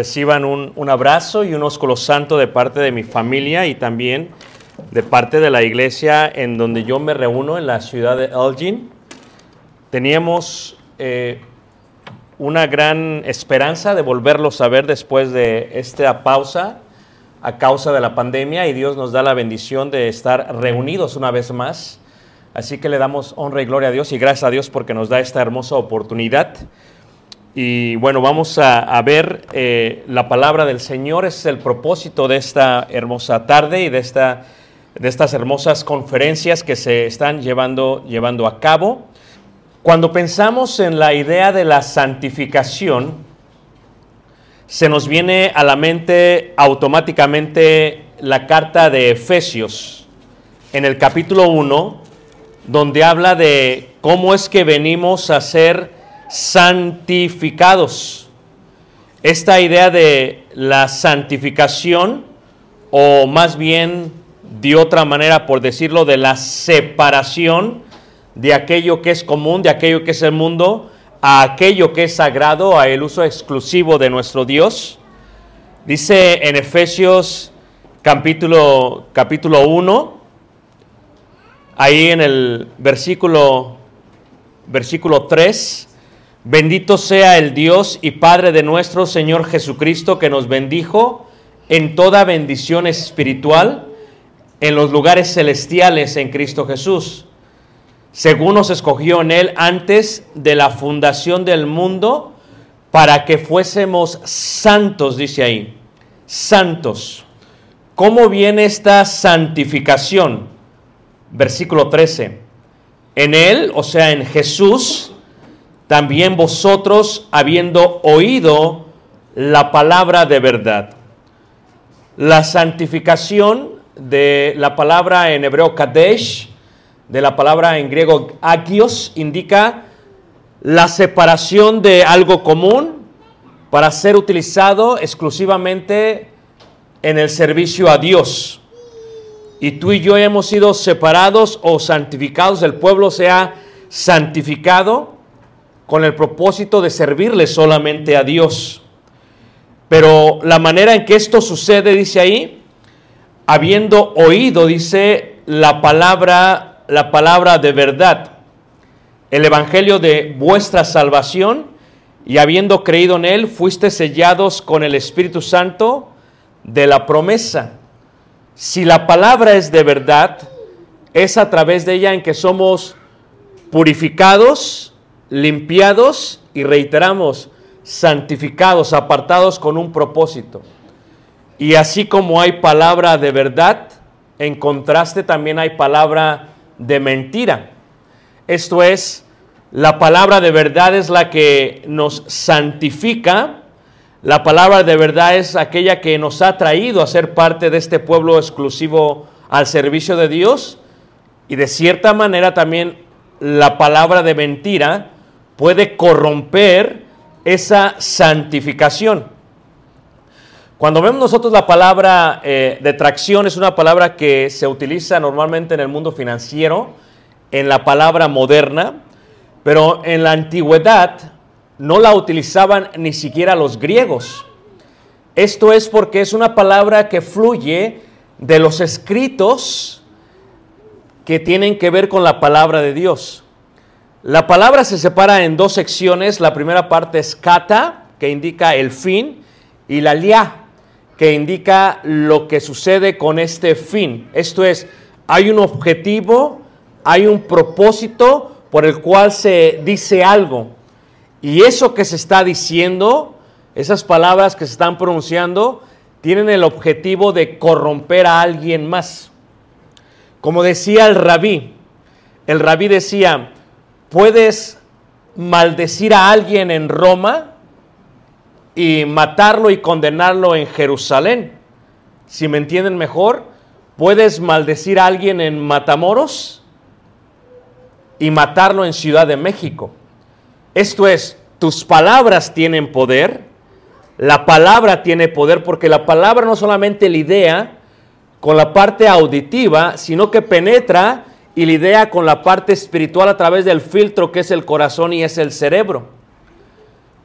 Reciban un, un abrazo y un ósculo santo de parte de mi familia y también de parte de la iglesia en donde yo me reúno en la ciudad de Elgin. Teníamos eh, una gran esperanza de volverlos a ver después de esta pausa a causa de la pandemia y Dios nos da la bendición de estar reunidos una vez más. Así que le damos honra y gloria a Dios y gracias a Dios porque nos da esta hermosa oportunidad. Y bueno, vamos a, ver eh, la palabra del Señor, es el propósito de esta hermosa tarde y de, esta, de estas hermosas conferencias que se están llevando, llevando a cabo. Cuando pensamos en la idea de la santificación, se nos viene a la mente automáticamente la carta de Efesios en el capítulo 1, donde habla de cómo es que venimos a ser santificados. Esta idea de la santificación, o más bien de otra manera, por decirlo, de la separación de aquello que es común, de aquello que es el mundo, a aquello que es sagrado, a el uso exclusivo de nuestro Dios. Dice en Efesios capítulo, capítulo 1, ahí en el versículo, versículo 3, bendito sea el Dios y Padre de nuestro Señor Jesucristo que nos bendijo en toda bendición espiritual en los lugares celestiales en Cristo Jesús según nos escogió en Él antes de la fundación del mundo, para que fuésemos santos, dice ahí, santos. ¿Cómo viene esta santificación? Versículo 13. En Él, o sea, en Jesús, también vosotros, habiendo oído la palabra de verdad. La santificación de la palabra en hebreo kadesh, de la palabra en griego agios, indica la separación de algo común para ser utilizado exclusivamente en el servicio a Dios. Y tú y yo hemos sido separados o santificados, el pueblo se ha santificado con el propósito de servirle solamente a Dios. Pero la manera en que esto sucede, dice ahí, habiendo oído, dice la palabra la palabra de verdad, el evangelio de vuestra salvación, y habiendo creído en él, fuiste sellados con el Espíritu Santo de la promesa. Si la palabra es de verdad, es a través de ella en que somos purificados limpiados y reiteramos, santificados, apartados con un propósito. Y así como hay palabra de verdad, en contraste también hay palabra de mentira. Esto es, la palabra de verdad es la que nos santifica, la palabra de verdad es aquella que nos ha traído a ser parte de este pueblo exclusivo al servicio de Dios y de cierta manera también la palabra de mentira puede corromper esa santificación. Cuando vemos nosotros la palabra eh, de tracción, es una palabra que se utiliza normalmente en el mundo financiero, en la palabra moderna, pero en la antigüedad no la utilizaban ni siquiera los griegos. Esto es porque es una palabra que fluye de los escritos que tienen que ver con la palabra de Dios. La palabra se separa en dos secciones. La primera parte es kata, que indica el fin, y la lia, que indica lo que sucede con este fin. Esto es, hay un objetivo, hay un propósito por el cual se dice algo. Y eso que se está diciendo, esas palabras que se están pronunciando, tienen el objetivo de corromper a alguien más. Como decía el rabí, el rabí decía, puedes maldecir a alguien en Roma y matarlo y condenarlo en Jerusalén. Si me entienden mejor, puedes maldecir a alguien en Matamoros y matarlo en Ciudad de México. Esto es, tus palabras tienen poder, la palabra tiene poder porque la palabra no solamente lidia con la parte auditiva, sino que penetra y lidia con la parte espiritual a través del filtro que es el corazón y es el cerebro.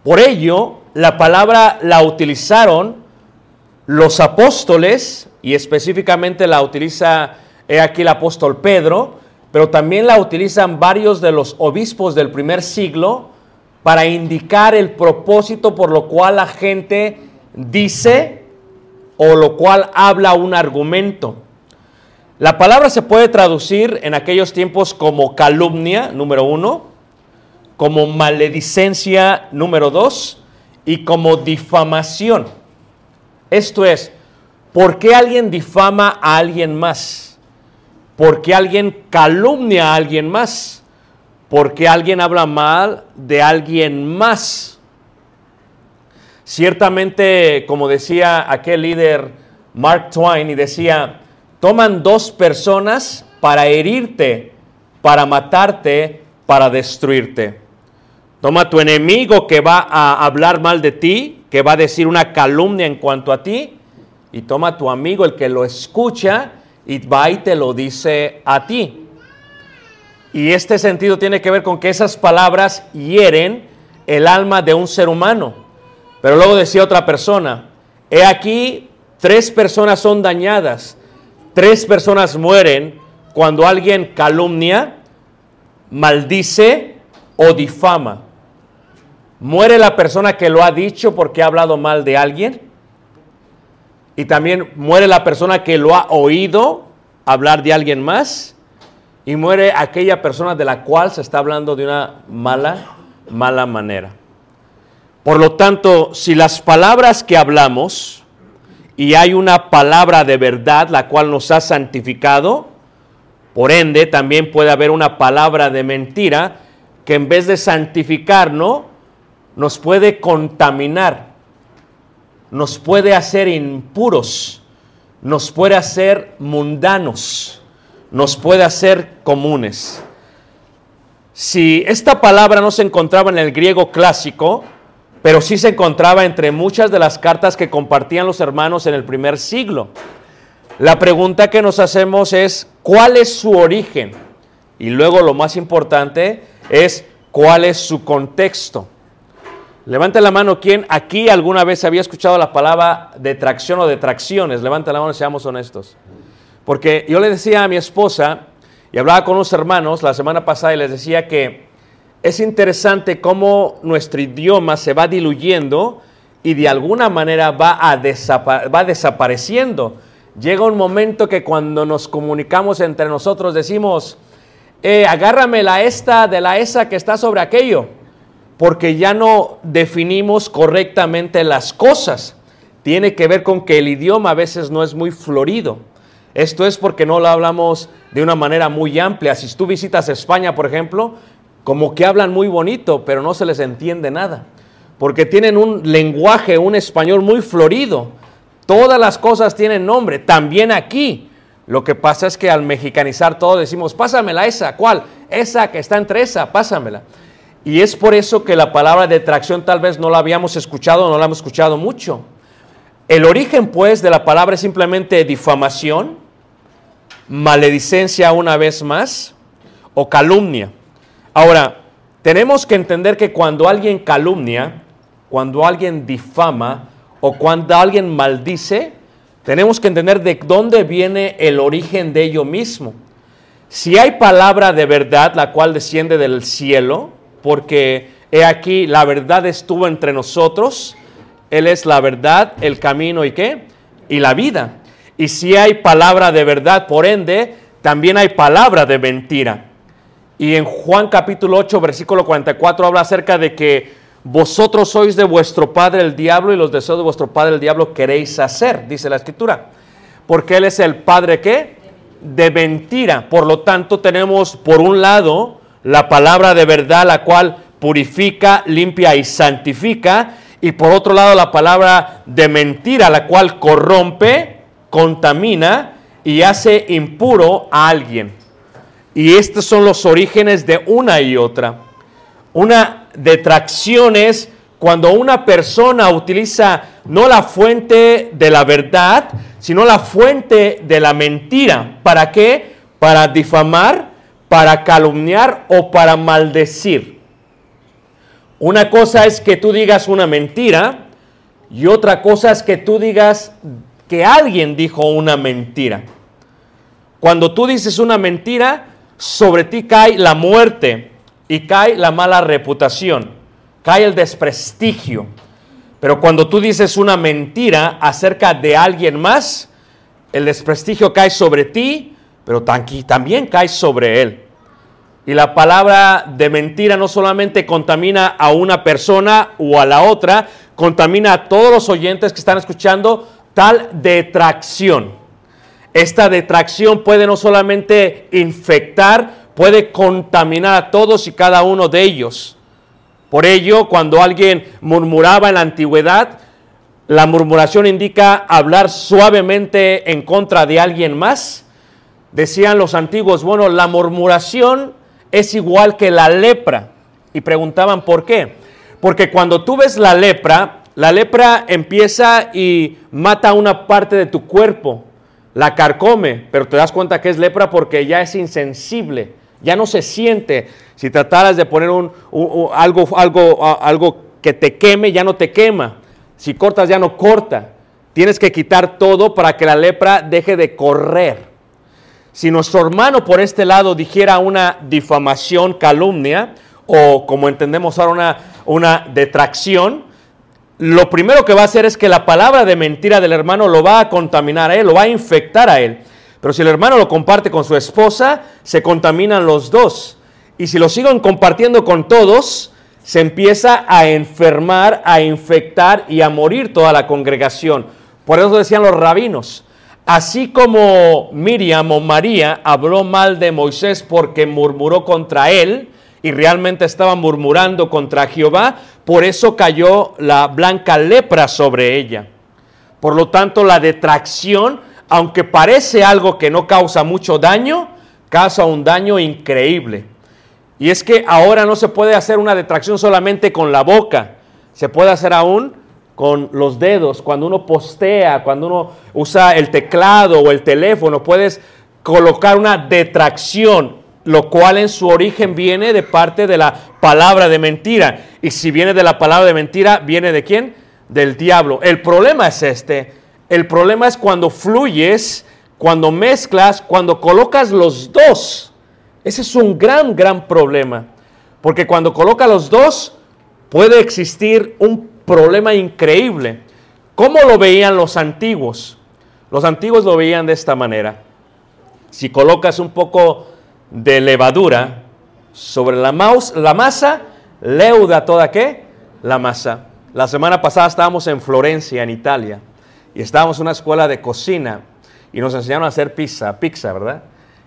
Por ello, la palabra la utilizaron los apóstoles, y específicamente la utiliza he aquí el apóstol Pedro, pero también la utilizan varios de los obispos del primer siglo para indicar el propósito por lo cual la gente dice o lo cual habla un argumento. La palabra se puede traducir en aquellos tiempos como calumnia, número uno, como maledicencia, número dos, y como difamación. Esto es, ¿por qué alguien difama a alguien más? ¿Por qué alguien calumnia a alguien más? ¿Por qué alguien habla mal de alguien más? Ciertamente, como decía aquel líder Mark Twain, y decía, toman dos personas para herirte, para matarte, para destruirte. Toma tu enemigo que va a hablar mal de ti, que va a decir una calumnia en cuanto a ti, y toma tu amigo el que lo escucha y va y te lo dice a ti. Y este sentido tiene que ver con que esas palabras hieren el alma de un ser humano. Pero luego decía otra persona, he aquí, tres personas son dañadas, tres personas mueren cuando alguien calumnia, maldice o difama. Muere la persona que lo ha dicho porque ha hablado mal de alguien. Y también muere la persona que lo ha oído hablar de alguien más y muere aquella persona de la cual se está hablando de una mala, mala manera. Por lo tanto, si las palabras que hablamos y hay una palabra de verdad la cual nos ha santificado, por ende también puede haber una palabra de mentira que en vez de santificarnos, nos puede contaminar, nos puede hacer impuros, nos puede hacer mundanos nos puede hacer comunes. Si esta palabra no se encontraba en el griego clásico, pero sí se encontraba entre muchas de las cartas que compartían los hermanos en el primer siglo. La pregunta que nos hacemos es, ¿cuál es su origen? Y luego lo más importante es, ¿cuál es su contexto? Levante la mano, ¿quién aquí alguna vez había escuchado la palabra de tracción o de tracciones? Levante la mano, seamos honestos. Porque yo le decía a mi esposa, y hablaba con unos hermanos la semana pasada y les decía que es interesante cómo nuestro idioma se va diluyendo y de alguna manera va, a desapareciendo. Llega un momento que cuando nos comunicamos entre nosotros decimos, eh, agárrame la esta de la esa que está sobre aquello, porque ya no definimos correctamente las cosas. Tiene que ver con que el idioma a veces no es muy florido. Esto es porque no lo hablamos de una manera muy amplia. Si tú visitas España, por ejemplo, como que hablan muy bonito, pero no se les entiende nada. Porque tienen un lenguaje, un español muy florido. Todas las cosas tienen nombre. También aquí. Lo que pasa es que al mexicanizar todo decimos, pásamela esa, ¿cuál? Esa que está entre esa, pásamela. Y es por eso que la palabra detracción tal vez no la habíamos escuchado, no la hemos escuchado mucho. El origen pues de la palabra es simplemente difamación, maledicencia una vez más o calumnia. Ahora, tenemos que entender que cuando alguien calumnia, cuando alguien difama o cuando alguien maldice, tenemos que entender de dónde viene el origen de ello mismo. Si hay palabra de verdad, la cual desciende del cielo, porque he aquí, la verdad estuvo entre nosotros, Él es la verdad, el camino y qué? Y la vida. Y si hay palabra de verdad, por ende, también hay palabra de mentira. Y en Juan capítulo 8, versículo 44 habla acerca de que vosotros sois de vuestro padre el diablo y los deseos de vuestro padre el diablo queréis hacer, dice la escritura. Porque él es el padre qué? De mentira. Por lo tanto, tenemos por un lado la palabra de verdad, la cual purifica, limpia y santifica. Y por otro lado, la palabra de mentira, la cual corrompe, contamina y hace impuro a alguien. Y estos son los orígenes de una y otra. Una detracción es cuando una persona utiliza no la fuente de la verdad, sino la fuente de la mentira. ¿Para qué? Para difamar, para calumniar o para maldecir. Una cosa es que tú digas una mentira y otra cosa es que tú digas que alguien dijo una mentira. Cuando tú dices una mentira, sobre ti cae la muerte y cae la mala reputación, cae el desprestigio. Pero cuando tú dices una mentira acerca de alguien más, el desprestigio cae sobre ti, pero también cae sobre él. Y la palabra de mentira no solamente contamina a una persona o a la otra, contamina a todos los oyentes que están escuchando tal detracción. Esta detracción puede no solamente infectar, puede contaminar a todos y cada uno de ellos. Por ello, cuando alguien murmuraba en la antigüedad, la murmuración indica hablar suavemente en contra de alguien más. Decían los antiguos, bueno, la murmuración es igual que la lepra. Y preguntaban por qué. Porque cuando tú ves la lepra, la lepra empieza y mata una parte de tu cuerpo, la carcome, pero te das cuenta que es lepra porque ya es insensible, ya no se siente. Si trataras de poner un, un- algo, algo, algo que te queme, ya no te quema. Si cortas, ya no corta. Tienes que quitar todo para que la lepra deje de correr. Si nuestro hermano por este lado dijera una difamación, calumnia, o como entendemos ahora una, una detracción, lo primero que va a hacer es que la palabra de mentira del hermano lo va a contaminar a él, lo va a infectar a él. Pero si el hermano lo comparte con su esposa, se contaminan los dos. Y si lo siguen compartiendo con todos, se empieza a enfermar, a infectar y a morir toda la congregación. Por eso decían los rabinos, así como Miriam o María habló mal de Moisés porque murmuró contra él, y realmente estaba murmurando contra Jehová, por eso cayó la blanca lepra sobre ella. Por lo tanto, la detracción, aunque parece algo que no causa mucho daño, causa un daño increíble. Y es que ahora no se puede hacer una detracción solamente con la boca, se puede hacer aún con los dedos. Cuando uno postea, cuando uno usa el teclado o el teléfono, puedes colocar una detracción, lo cual en su origen viene de parte de la palabra de mentira. Y si viene de la palabra de mentira, ¿viene de quién? Del diablo. El problema es este. El problema es cuando fluyes, cuando mezclas, cuando colocas los dos. Ese es un gran, gran problema. Porque cuando coloca los dos, puede existir un problema increíble. ¿Cómo lo veían los antiguos? Los antiguos lo veían de esta manera. Si colocas un poco de levadura sobre la, maus- la masa, leuda toda qué? La masa. La semana pasada estábamos en Florencia, en Italia, y estábamos en una escuela de cocina y nos enseñaron a hacer pizza, pizza, ¿verdad?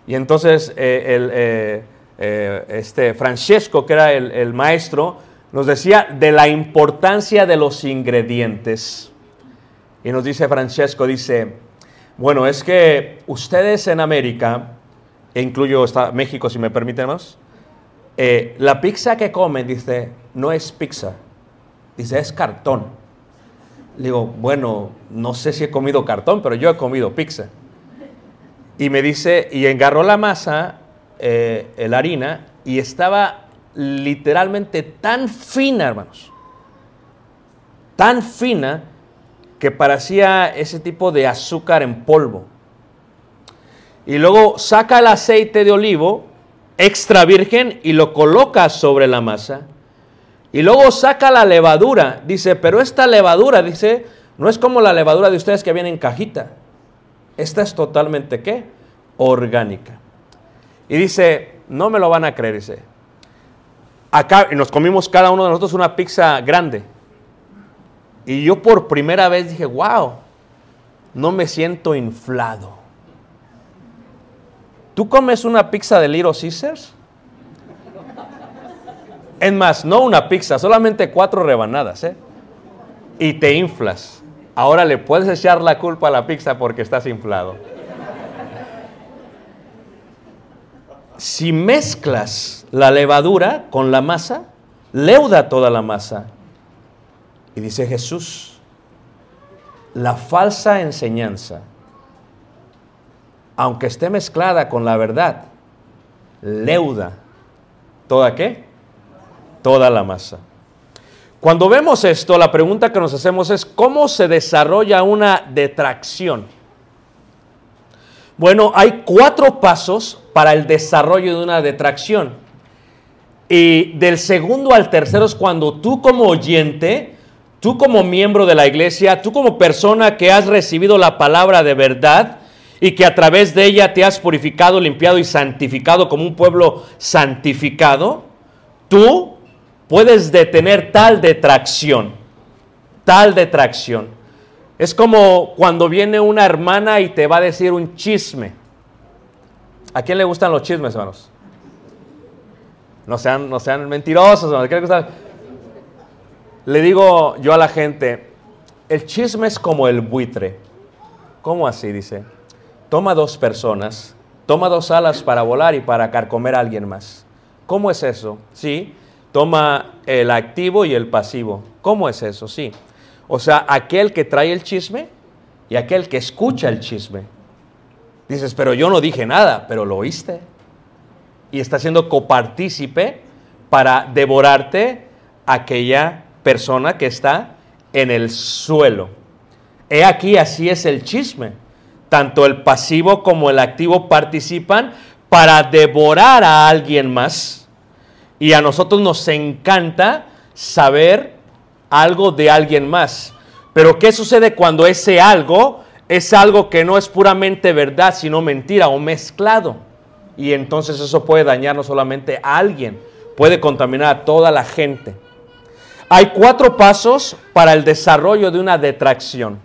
Y entonces eh, el, eh, eh, este Francesco, que era el, el maestro, nos decía de la importancia de los ingredientes. Y nos dice Francesco, dice, bueno, es que ustedes en América, incluyo esta- México si me permiten eh, la pizza que comen, dice, no es pizza, dice, es cartón. Le digo, bueno, no sé si he comido cartón, pero yo he comido pizza. Y me dice, y engarró la masa, eh, la harina, y estaba literalmente tan fina, hermanos, tan fina que parecía ese tipo de azúcar en polvo. Y luego saca el aceite de olivo extra virgen y lo coloca sobre la masa. Y luego saca la levadura. Dice, pero esta levadura, dice, no es como la levadura de ustedes que viene en cajita. Esta es totalmente, ¿qué? Orgánica. Y dice, no me lo van a creer, dice. Acá, nos comimos cada uno de nosotros una pizza grande. Y yo por primera vez dije, wow, no me siento inflado. ¿Tú comes una pizza de Little Caesars? Es más, no una pizza, solamente cuatro rebanadas, ¿eh? Y te inflas. Ahora le puedes echar la culpa a la pizza porque estás inflado. Si mezclas la levadura con la masa, leuda toda la masa. Y dice Jesús, la falsa enseñanza, aunque esté mezclada con la verdad, leuda toda qué? Toda la masa. Cuando vemos esto, la pregunta que nos hacemos es, ¿cómo se desarrolla una detracción? Bueno, hay cuatro pasos para el desarrollo de una detracción. Y del segundo al tercero es cuando tú como oyente, tú como miembro de la iglesia, tú como persona que has recibido la palabra de verdad y que a través de ella te has purificado, limpiado y santificado como un pueblo santificado, tú puedes detener tal detracción, tal detracción. Es como cuando viene una hermana y te va a decir un chisme. ¿A quién le gustan los chismes, hermanos? No sean, no sean mentirosos, hermanos. ¿A quién le? Le digo yo a la gente, el chisme es como el buitre. ¿Cómo así? Dice, toma dos personas, toma dos alas para volar y para carcomer a alguien más. ¿Cómo es eso? Sí, toma el activo y el pasivo. ¿Cómo es eso? Sí. O sea, aquel que trae el chisme y aquel que escucha el chisme. Dices, pero yo no dije nada, pero lo oíste. Y está siendo copartícipe para devorarte aquella persona que está en el suelo. He aquí, así es el chisme. Tanto el pasivo como el activo participan para devorar a alguien más. Y a nosotros nos encanta saber algo de alguien más. Pero ¿qué sucede cuando ese algo es algo que no es puramente verdad, sino mentira o mezclado? Y entonces eso puede dañar no solamente a alguien, puede contaminar a toda la gente. Hay cuatro pasos para el desarrollo de una detracción.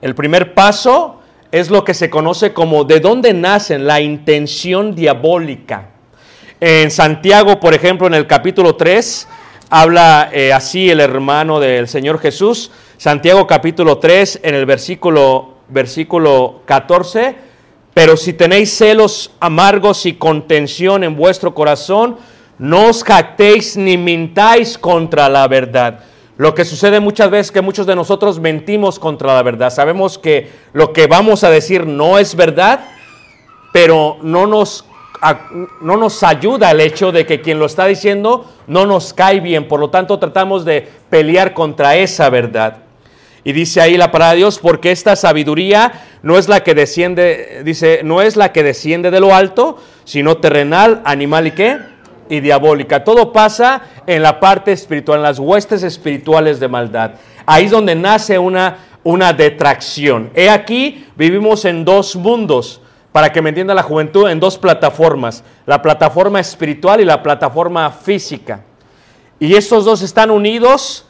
El primer paso es lo que se conoce como de dónde nace la intención diabólica. En Santiago, por ejemplo, en el capítulo 3, habla eh, así el hermano del Señor Jesús. Santiago capítulo 3, en el versículo, versículo 14. Pero si tenéis celos amargos y contención en vuestro corazón, no os jactéis ni mintáis contra la verdad. Lo que sucede muchas veces es que muchos de nosotros mentimos contra la verdad. Sabemos que lo que vamos a decir no es verdad, pero no nos, no nos ayuda el hecho de que quien lo está diciendo no nos cae bien. Por lo tanto, tratamos de pelear contra esa verdad. Y dice ahí la palabra de Dios, porque esta sabiduría no es la que desciende, dice, no es la que desciende de lo alto, sino terrenal, animal y qué? Y diabólica. Todo pasa en la parte espiritual, en las huestes espirituales de maldad. Ahí es donde nace una, una detracción. He aquí, vivimos en dos mundos. para que me entienda la juventud, en dos plataformas, la plataforma espiritual y la plataforma física. Y estos dos están unidos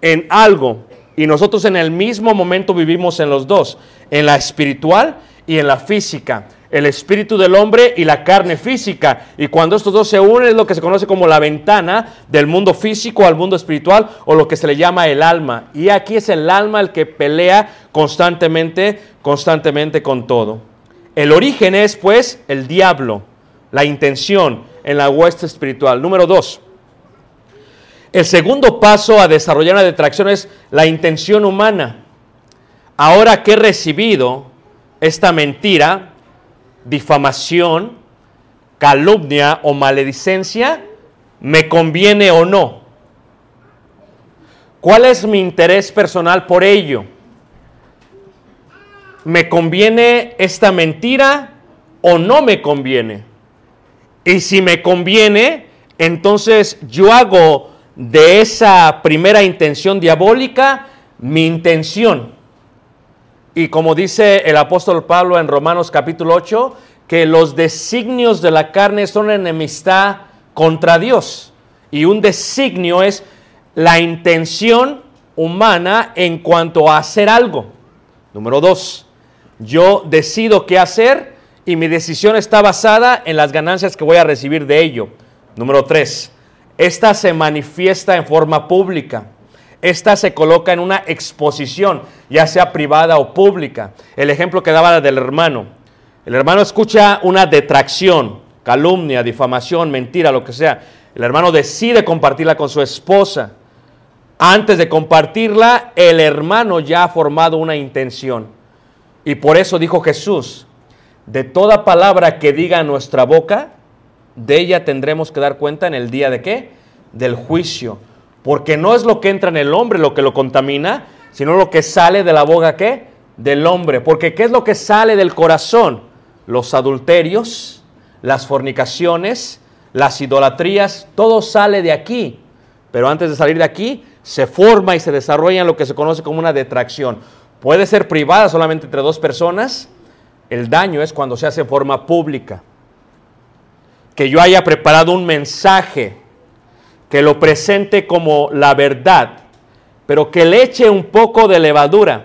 en algo. Y nosotros en el mismo momento vivimos en los dos, en la espiritual y en la física. El espíritu del hombre y la carne física. Y cuando estos dos se unen es lo que se conoce como la ventana del mundo físico al mundo espiritual o lo que se le llama el alma. Y aquí es el alma el que pelea constantemente, constantemente con todo. El origen es pues el diablo, la intención en la hueste espiritual. Número dos. El segundo paso a desarrollar una detracción es la intención humana. Ahora que he recibido esta mentira, difamación, calumnia o maledicencia, ¿me conviene o no? ¿Cuál es mi interés personal por ello? ¿Me conviene esta mentira o no me conviene? Y si me conviene, entonces yo hago de esa primera intención diabólica mi intención. Y como dice el apóstol Pablo en Romanos capítulo 8, que los designios de la carne son enemistad contra Dios. Y un designio es la intención humana en cuanto a hacer algo. Número dos, yo decido qué hacer y mi decisión está basada en las ganancias que voy a recibir de ello. Número tres, esta se manifiesta en forma pública. Esta se coloca en una exposición, ya sea privada o pública. El ejemplo que daba del hermano. El hermano escucha una detracción, calumnia, difamación, mentira, lo que sea. El hermano decide compartirla con su esposa. Antes de compartirla, el hermano ya ha formado una intención. Y por eso dijo Jesús, de toda palabra que diga nuestra boca, de ella tendremos que dar cuenta en el día de qué? Del juicio. Porque no es lo que entra en el hombre lo que lo contamina, sino lo que sale de la boca qué? Del hombre. Porque ¿qué es lo que sale del corazón? Los adulterios, las fornicaciones, las idolatrías, todo sale de aquí. Pero antes de salir de aquí, se forma y se desarrolla en lo que se conoce como una detracción. Puede ser privada solamente entre dos personas. El daño es cuando se hace en forma pública que yo haya preparado un mensaje que lo presente como la verdad, pero que le eche un poco de levadura,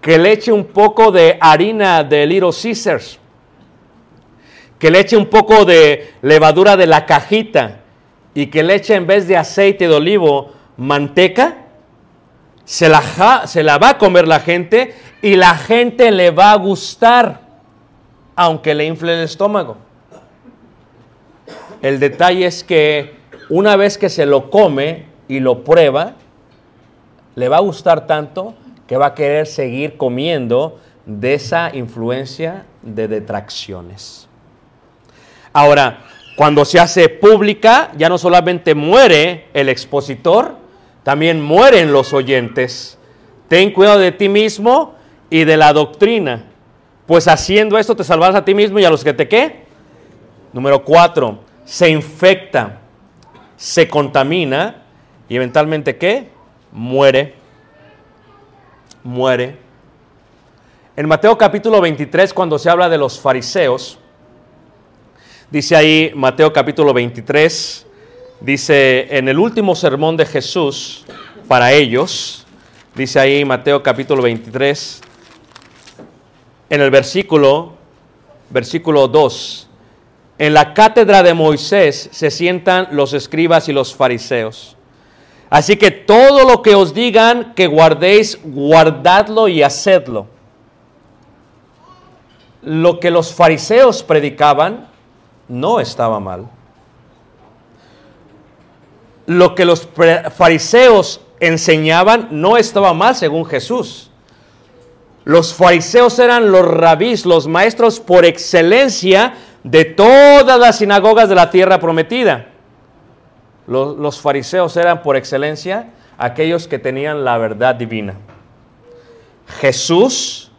que le eche un poco de harina de Little Caesars, que le eche un poco de levadura de la cajita y que le eche en vez de aceite de olivo manteca, se la, se la va a comer la gente y la gente le va a gustar, aunque le infle el estómago. El detalle es que una vez que se lo come y lo prueba, le va a gustar tanto que va a querer seguir comiendo de esa influencia de detracciones. Ahora, cuando se hace pública, ya no solamente muere el expositor, también mueren los oyentes. Ten cuidado de ti mismo y de la doctrina, pues haciendo esto te salvarás a ti mismo y a los que te qué. Número cuatro, se infecta, se contamina y eventualmente ¿qué? Muere. Muere. En Mateo capítulo 23, cuando se habla de los fariseos, dice ahí Mateo capítulo 23, dice en el último sermón de Jesús para ellos, dice ahí Mateo capítulo 23, en el versículo, versículo 2, en la cátedra de Moisés se sientan los escribas y los fariseos. Así que todo lo que os digan que guardéis, guardadlo y hacedlo. Lo que los fariseos predicaban no estaba mal. Lo que los fariseos enseñaban no estaba mal según Jesús. Los fariseos eran los rabís, los maestros por excelencia de todas las sinagogas de la tierra prometida. Los, los fariseos eran por excelencia aquellos que tenían la verdad divina. Jesús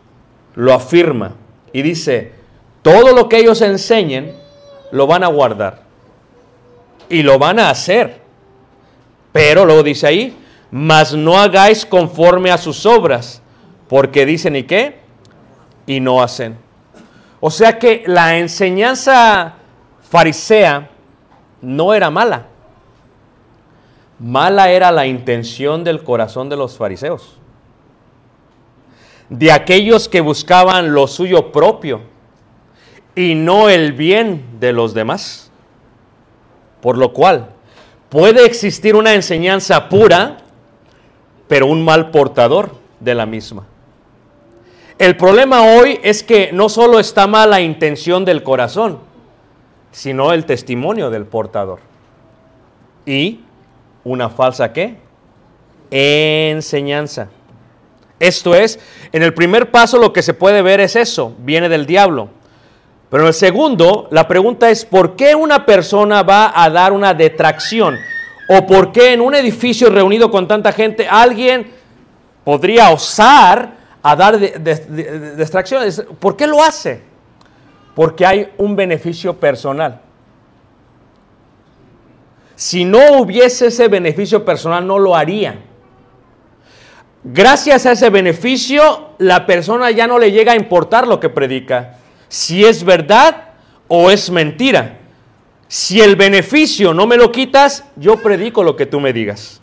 lo afirma y dice, todo lo que ellos enseñen lo van a guardar y lo van a hacer. Pero luego dice ahí, mas no hagáis conforme a sus obras, porque dicen y qué, y no hacen. O sea que la enseñanza farisea no era mala. Mala era la intención del corazón de los fariseos. De aquellos que buscaban lo suyo propio y no el bien de los demás. Por lo cual, puede existir una enseñanza pura, pero un mal portador de la misma. El problema hoy es que no solo está mal la intención del corazón, sino el testimonio del portador. Y una falsa qué? Enseñanza. Esto es, en el primer paso lo que se puede ver es eso, viene del diablo. Pero en el segundo, la pregunta es, ¿por qué una persona va a dar una detracción? ¿O por qué en un edificio reunido con tanta gente alguien podría osar a dar distracciones? ¿Por qué lo hace? Porque hay un beneficio personal. Si no hubiese ese beneficio personal, no lo haría. Gracias a ese beneficio, la persona ya no le llega a importar lo que predica, si es verdad o es mentira. Si el beneficio no me lo quitas, yo predico lo que tú me digas.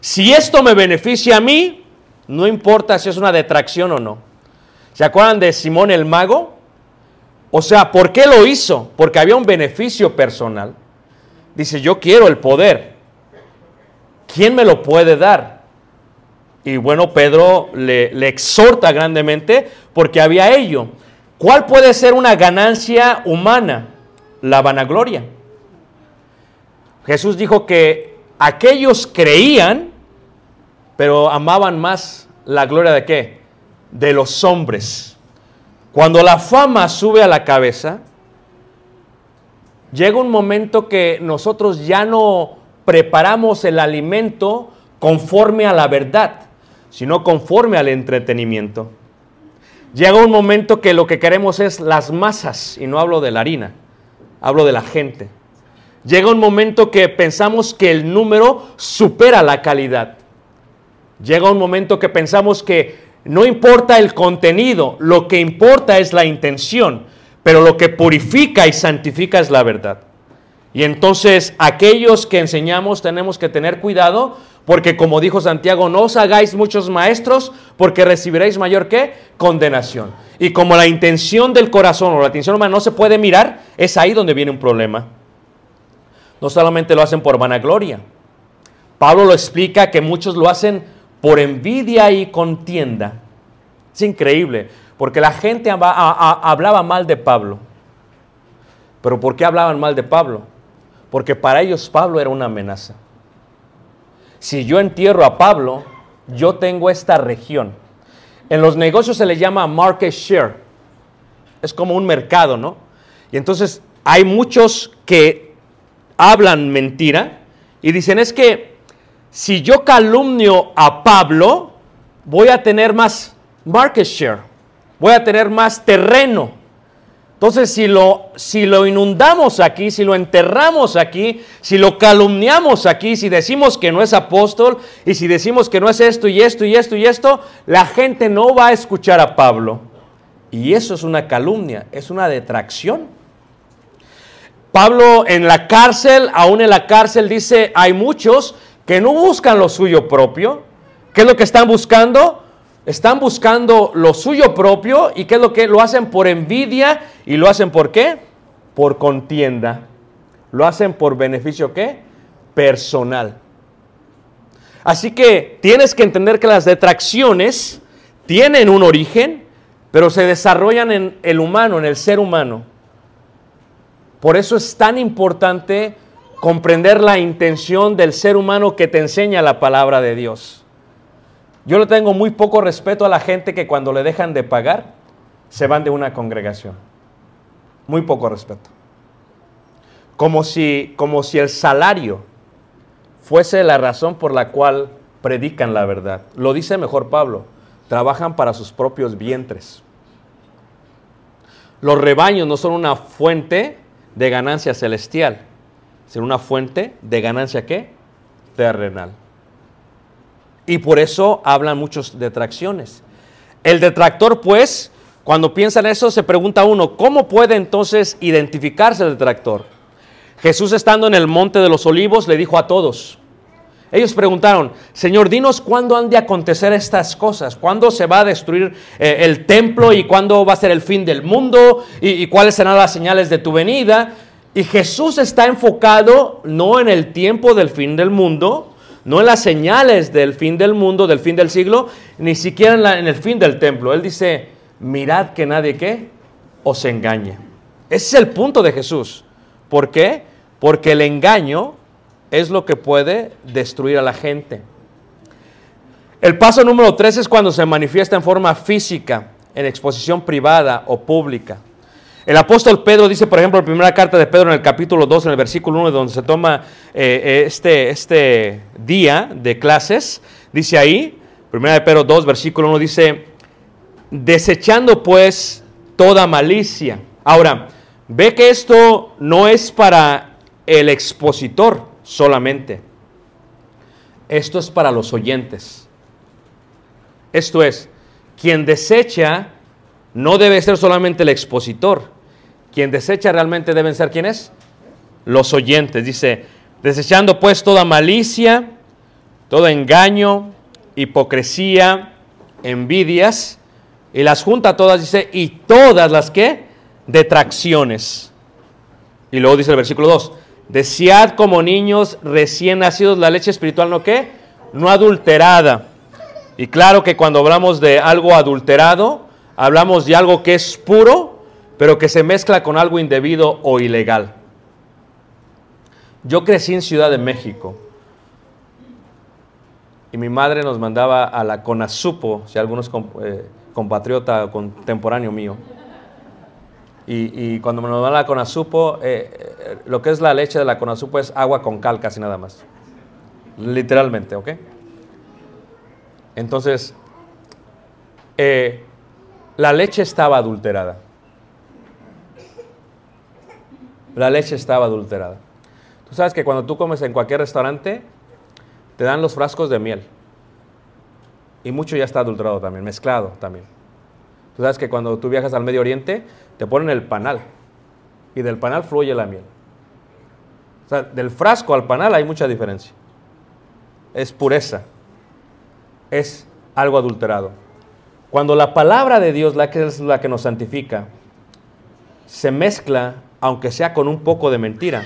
Si esto me beneficia a mí, no importa si es una detracción o no. ¿Se acuerdan de Simón el mago? O sea, ¿por qué lo hizo? Porque había un beneficio personal. Dice, yo quiero el poder. ¿Quién me lo puede dar? Y bueno, Pedro le, exhorta grandemente porque había ello. ¿Cuál puede ser una ganancia humana? La vanagloria. Jesús dijo que aquellos creían, pero amaban más la gloria de qué? De los hombres. Cuando la fama sube a la cabeza, llega un momento que nosotros ya no preparamos el alimento conforme a la verdad, sino conforme al entretenimiento. Llega un momento que lo que queremos es las masas, y no hablo de la harina, hablo de la gente. Llega un momento que pensamos que el número supera la calidad. Llega un momento que pensamos que no importa el contenido, lo que importa es la intención, pero lo que purifica y santifica es la verdad. Y entonces aquellos que enseñamos tenemos que tener cuidado porque como dijo Santiago, no os hagáis muchos maestros porque recibiréis mayor que condenación. Y como la intención del corazón o la intención humana no se puede mirar, es ahí donde viene un problema. No solamente lo hacen por vanagloria. Pablo lo explica que muchos lo hacen por envidia y contienda. Es increíble, porque la gente hablaba mal de Pablo. ¿Pero por qué hablaban mal de Pablo? Porque para ellos Pablo era una amenaza. Si yo entierro a Pablo, yo tengo esta región. En los negocios se le llama market share. Es como un mercado, ¿no? Y entonces hay muchos que hablan mentira y dicen es que si yo calumnio a Pablo, voy a tener más market share, voy a tener más terreno. Entonces, si lo, si lo inundamos aquí, si lo enterramos aquí, si lo calumniamos aquí, si decimos que no es apóstol y si decimos que no es esto y esto y esto y esto, la gente no va a escuchar a Pablo. Y eso es una calumnia, es una detracción. Pablo en la cárcel, aún en la cárcel, dice, hay muchos que no buscan lo suyo propio. ¿Qué es lo que están buscando? Están buscando lo suyo propio y qué es lo que lo hacen por envidia y lo hacen por qué? Por contienda. Lo hacen por beneficio qué? Personal. Así que tienes que entender que las detracciones tienen un origen, pero se desarrollan en el humano, en el ser humano. Por eso es tan importante comprender la intención del ser humano que te enseña la palabra de Dios. Yo le tengo muy poco respeto a la gente que cuando le dejan de pagar se van de una congregación. Muy poco respeto. Como si, como si el salario fuese la razón por la cual predican la verdad. Lo dice mejor Pablo, trabajan para sus propios vientres. Los rebaños no son una fuente de ganancia celestial, sino una fuente de ganancia qué? Terrenal. Y por eso hablan muchos detracciones. El detractor, pues, Cuando piensan eso, se pregunta uno, ¿cómo puede entonces identificarse el detractor? Jesús estando en el monte de los olivos le dijo a todos, ellos preguntaron, Señor, dinos cuándo han de acontecer estas cosas, cuándo se va a destruir eh, el templo y cuándo va a ser el fin del mundo y, y cuáles serán las señales de tu venida. Y Jesús está enfocado no en el tiempo del fin del mundo, no en las señales del fin del mundo, del fin del siglo, ni siquiera en, el fin del templo. Él dice, mirad que nadie qué os engañe. Ese es el punto de Jesús. ¿Por qué? Porque el engaño es lo que puede destruir a la gente. El paso número tres es cuando se manifiesta en forma física, en exposición privada o pública. El apóstol Pedro dice, por ejemplo, en la primera carta de Pedro en el capítulo 2, en el versículo 1, donde se toma eh, eh, este, este día de clases, dice ahí, primera de Pedro 2, versículo 1, dice, desechando pues toda malicia. Ahora, ve que esto no es para el expositor solamente. Esto es para los oyentes. Esto es, quien desecha no debe ser solamente el expositor. Quien desecha realmente deben ser quienes? Los oyentes. Dice, desechando pues toda malicia, todo engaño, hipocresía, envidias, y las junta todas, dice, y todas las que detracciones. Y luego dice el versículo 2, desead como niños recién nacidos la leche espiritual, ¿no qué? No adulterada. Y claro que cuando hablamos de algo adulterado, hablamos de algo que es puro, pero que se mezcla con algo indebido o ilegal. Yo crecí en Ciudad de México y mi madre nos mandaba a la Conasupo, si algunos eh, compatriota o contemporáneo mío. Y, cuando me nos dan la Conasupo, eh, eh, lo que es la leche de la Conasupo es agua con cal, casi nada más. Literalmente, ¿ok? Entonces, eh, la leche estaba adulterada. La leche estaba adulterada. Tú sabes que cuando tú comes en cualquier restaurante, te dan los frascos de miel. Y mucho ya está adulterado también, mezclado también. Tú sabes que cuando tú viajas al Medio Oriente, te ponen el panal. Y del panal fluye la miel. O sea, del frasco al panal hay mucha diferencia. Es pureza. Es algo adulterado. Cuando la palabra de Dios, la que es la que nos santifica, se mezcla, aunque sea con un poco de mentira,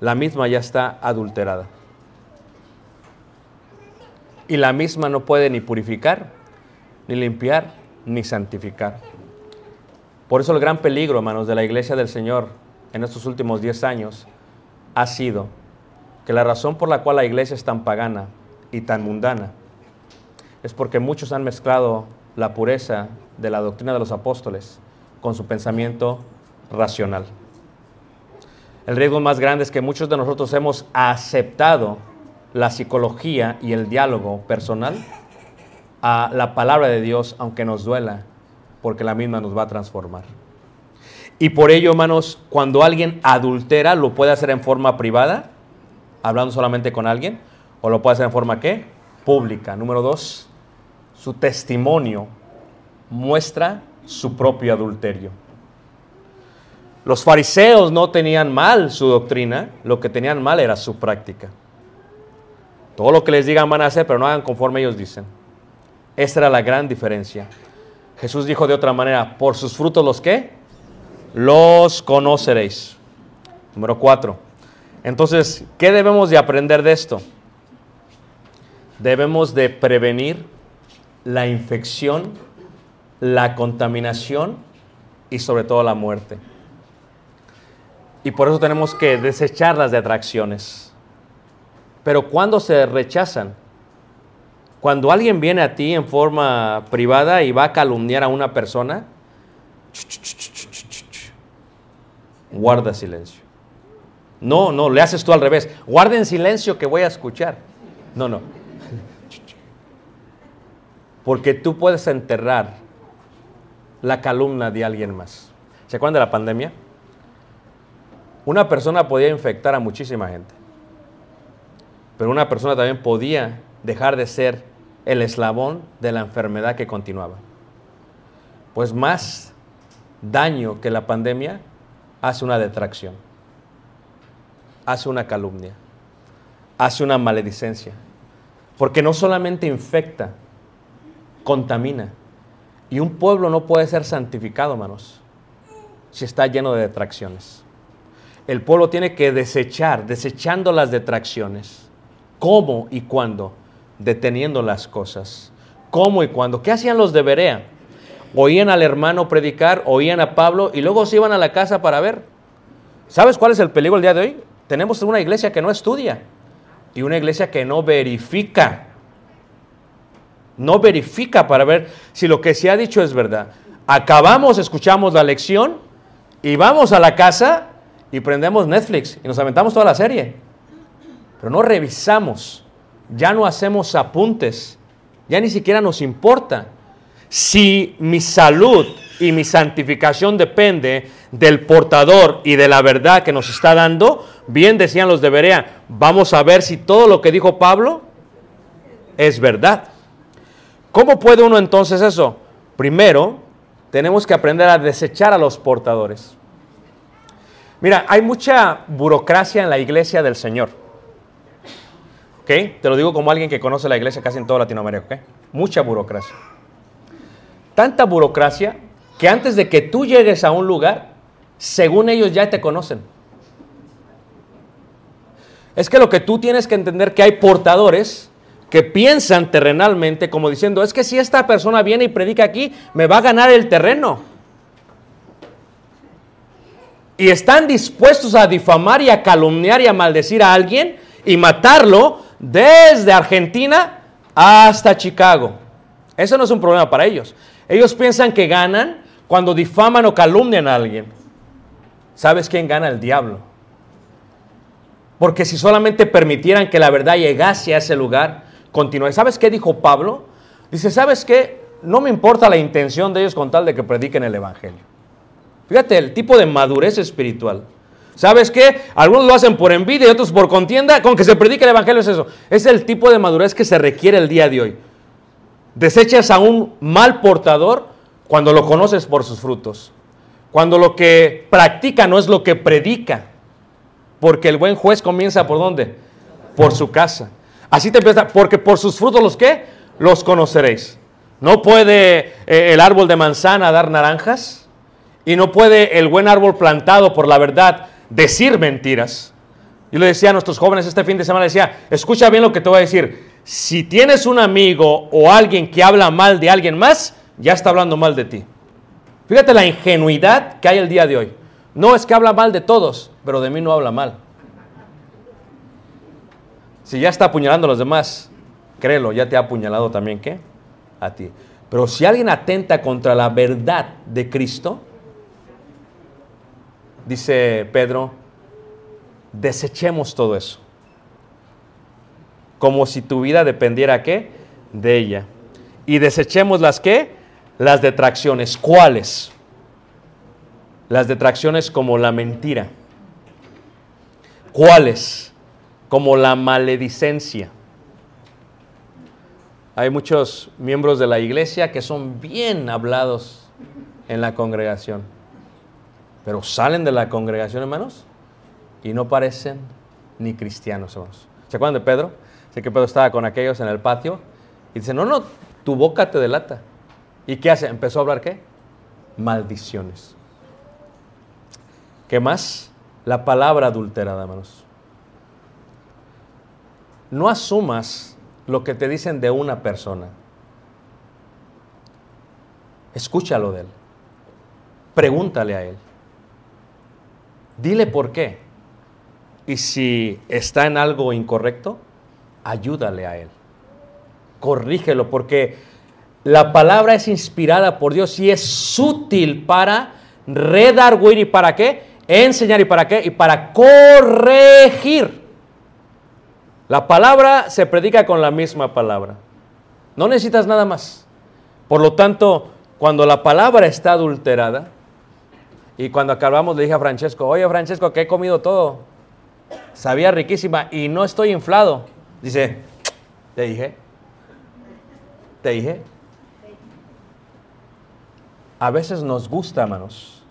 la misma ya está adulterada. Y la misma no puede ni purificar, ni limpiar, ni santificar. Por eso el gran peligro, hermanos, de la iglesia del Señor en estos últimos 10 años ha sido que la razón por la cual la iglesia es tan pagana y tan mundana es porque muchos han mezclado la pureza de la doctrina de los apóstoles con su pensamiento racional. El riesgo más grande es que muchos de nosotros hemos aceptado la psicología y el diálogo personal a la palabra de Dios, aunque nos duela, porque la misma nos va a transformar. Y por ello, hermanos, cuando alguien adultera, lo puede hacer en forma privada, hablando solamente con alguien, o lo puede hacer en forma qué? Pública. Número dos, su testimonio muestra su propio adulterio. Los fariseos no tenían mal su doctrina, lo que tenían mal era su práctica. Todo lo que les digan van a hacer, pero no hagan conforme ellos dicen. Esa era la gran diferencia. Jesús dijo de otra manera, por sus frutos los que los conoceréis. Número cuatro. Entonces, ¿qué debemos de aprender de esto? Debemos de prevenir la infección, la contaminación y sobre todo la muerte. Y por eso tenemos que desechar las detracciones. Pero cuando se rechazan, cuando alguien viene a ti en forma privada y va a calumniar a una persona, guarda silencio. No, no, le haces tú al revés. Guarda en silencio que voy a escuchar. No, no. Porque tú puedes enterrar la calumna de alguien más. ¿Se acuerdan de la pandemia? Una persona podía infectar a muchísima gente. Pero una persona también podía dejar de ser el eslabón de la enfermedad que continuaba. Pues más daño que la pandemia hace una detracción, hace una calumnia, hace una maledicencia. Porque no solamente infecta, contamina. Y un pueblo no puede ser santificado, hermanos, si está lleno de detracciones. El pueblo tiene que desechar, desechando las detracciones. ¿Cómo y cuándo? Deteniendo las cosas. ¿Cómo y cuándo? ¿Qué hacían los de Berea? Oían al hermano predicar, oían a Pablo y luego se iban a la casa para ver. ¿Sabes cuál es el peligro el día de hoy? Tenemos una iglesia que no estudia y una iglesia que no verifica. No verifica para ver si lo que se ha dicho es verdad. Acabamos, escuchamos la lección y vamos a la casa y prendemos Netflix y nos aventamos toda la serie. Pero no revisamos, ya no hacemos apuntes, ya ni siquiera nos importa. Si mi salud y mi santificación depende del portador y de la verdad que nos está dando, bien decían los de Berea, vamos a ver si todo lo que dijo Pablo es verdad. ¿Cómo puede uno entonces eso? Primero, tenemos que aprender a desechar a los portadores. Mira, hay mucha burocracia en la iglesia del Señor. ¿Ok? Te lo digo como alguien que conoce la iglesia casi en toda Latinoamérica. ¿Ok? Mucha burocracia. Tanta burocracia que antes de que tú llegues a un lugar, según ellos ya te conocen. Es que lo que tú tienes que entender que hay portadores que piensan terrenalmente como diciendo, es que si esta persona viene y predica aquí, me va a ganar el terreno. Y están dispuestos a difamar y a calumniar y a maldecir a alguien y matarlo desde Argentina hasta Chicago. Eso no es un problema para ellos. Ellos piensan que ganan cuando difaman o calumnian a alguien. ¿Sabes quién gana? El diablo. Porque si solamente permitieran que la verdad llegase a ese lugar, continúe. ¿Sabes qué dijo Pablo? Dice, ¿sabes qué? No me importa la intención de ellos con tal de que prediquen el Evangelio. Fíjate el tipo de madurez espiritual. ¿Sabes qué? Algunos lo hacen por envidia y otros por contienda. Con que se predique el Evangelio es eso. Es el tipo de madurez que se requiere el día de hoy. Desechas a un mal portador cuando lo conoces por sus frutos. Cuando lo que practica no es lo que predica. Porque el buen juez comienza por dónde? Por su casa. Así te empieza, porque por sus frutos los que los conoceréis. No puede eh, el árbol de manzana dar naranjas y no puede el buen árbol plantado por la verdad decir mentiras. Yo le decía a nuestros jóvenes este fin de semana, decía, escucha bien lo que te voy a decir. Si tienes un amigo o alguien que habla mal de alguien más, ya está hablando mal de ti. Fíjate la ingenuidad que hay el día de hoy. No es que habla mal de todos, pero de mí no habla mal. Si ya está apuñalando a los demás, créelo, ya te ha apuñalado también, ¿qué? A ti. Pero si alguien atenta contra la verdad de Cristo, dice Pedro, desechemos todo eso. Como si tu vida dependiera, ¿qué? De ella. Y desechemos las qué? Las detracciones. ¿Cuáles? Las detracciones como la mentira. ¿Cuáles? Como la maledicencia. Hay muchos miembros de la iglesia que son bien hablados en la congregación, pero salen de la congregación, hermanos, y no parecen ni cristianos, hermanos. ¿Se acuerdan de Pedro? Sé que Pedro estaba con aquellos en el patio y dice, no, no, tu boca te delata. ¿Y qué hace? Empezó a hablar qué? Maldiciones. ¿Qué más? La palabra adulterada, hermanos. No asumas lo que te dicen de una persona. Escúchalo de él. Pregúntale a él. Dile por qué. Y si está en algo incorrecto, ayúdale a él. Corrígelo porque la palabra es inspirada por Dios y es útil para redarguir y para qué? Enseñar y para qué? Y para corregir. La palabra se predica con la misma palabra. No necesitas nada más. Por lo tanto, cuando la palabra está adulterada, y cuando acabamos le dije a Francesco, oye Francesco, que he comido todo. Sabía riquísima y no estoy inflado. Dice, te dije, te dije. A veces nos gusta, hermanos,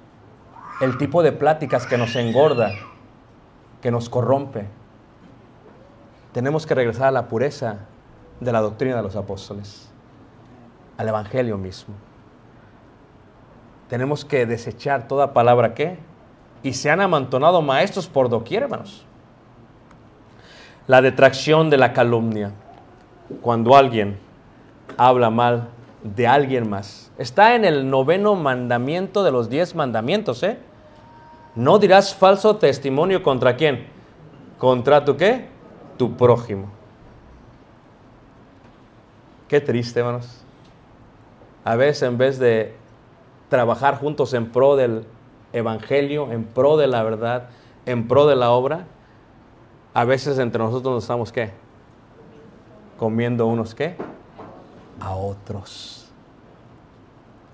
el tipo de pláticas que nos engorda, que nos corrompe. Tenemos que regresar a la pureza de la doctrina de los apóstoles, al Evangelio mismo. Tenemos que desechar toda palabra que, y se han amontonado maestros por doquier, hermanos. La detracción de la calumnia, cuando alguien habla mal de alguien más. Está en el noveno mandamiento de los diez mandamientos, ¿eh? No dirás falso testimonio contra quién. ¿Contra tu qué? Tu prójimo. Qué triste, hermanos. A veces en vez de trabajar juntos en pro del evangelio, en pro de la verdad, en pro de la obra, a veces entre nosotros nos estamos qué? Comiendo unos qué? A otros.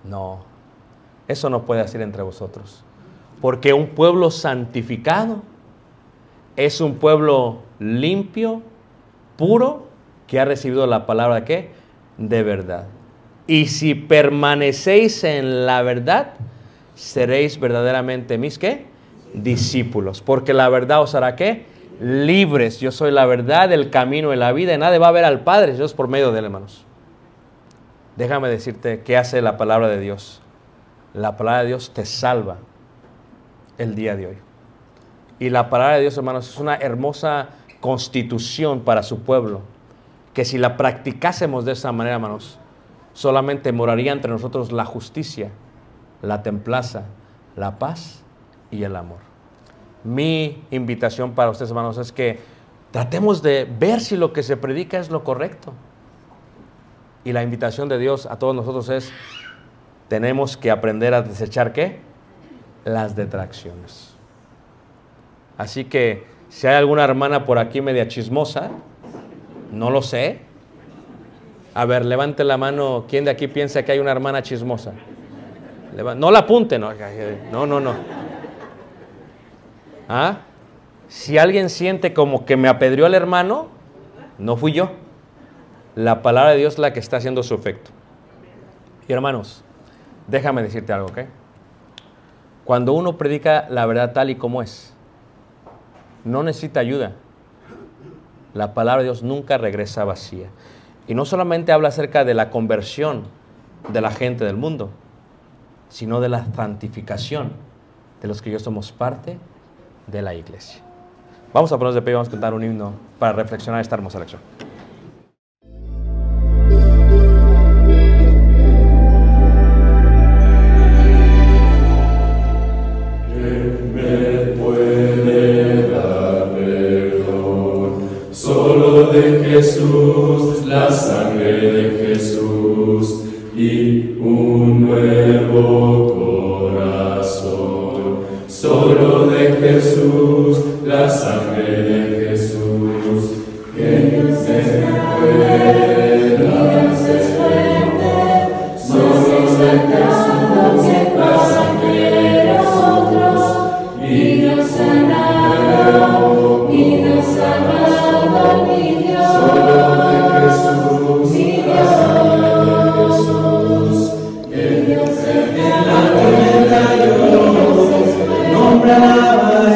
No, eso no puede hacer entre vosotros. Porque un pueblo santificado es un pueblo limpio, puro, que ha recibido la palabra qué? De verdad. Y si permanecéis en la verdad, seréis verdaderamente mis qué? Discípulos. Porque la verdad os hará qué? Libres. Yo soy la verdad, el camino y la vida. Y nadie va a ver al Padre, Dios por medio de él, hermanos. Déjame decirte qué hace la palabra de Dios. La palabra de Dios te salva el día de hoy. Y la palabra de Dios, hermanos, es una hermosa constitución para su pueblo. Que si la practicásemos de esa manera, hermanos, solamente moraría entre nosotros la justicia, la templaza, la paz y el amor. Mi invitación para ustedes, hermanos, es que tratemos de ver si lo que se predica es lo correcto. Y la invitación de Dios a todos nosotros es, tenemos que aprender a desechar qué? Las detracciones. Así que si hay alguna hermana por aquí media chismosa, no lo sé. A ver, levante la mano. ¿Quién de aquí piensa que hay una hermana chismosa? No la apunte, no, no, no. no. ¿Ah? Si alguien siente como que me apedreó el hermano, no fui yo. La palabra de Dios es la que está haciendo su efecto. Y hermanos, déjame decirte algo, ¿ok? Cuando uno predica la verdad tal y como es, no necesita ayuda. La palabra de Dios nunca regresa vacía. Y no solamente habla acerca de la conversión de la gente del mundo, sino de la santificación de los que yo somos parte de la iglesia. Vamos a ponernos de pie y vamos a cantar un himno para reflexionar esta hermosa lección. Allah.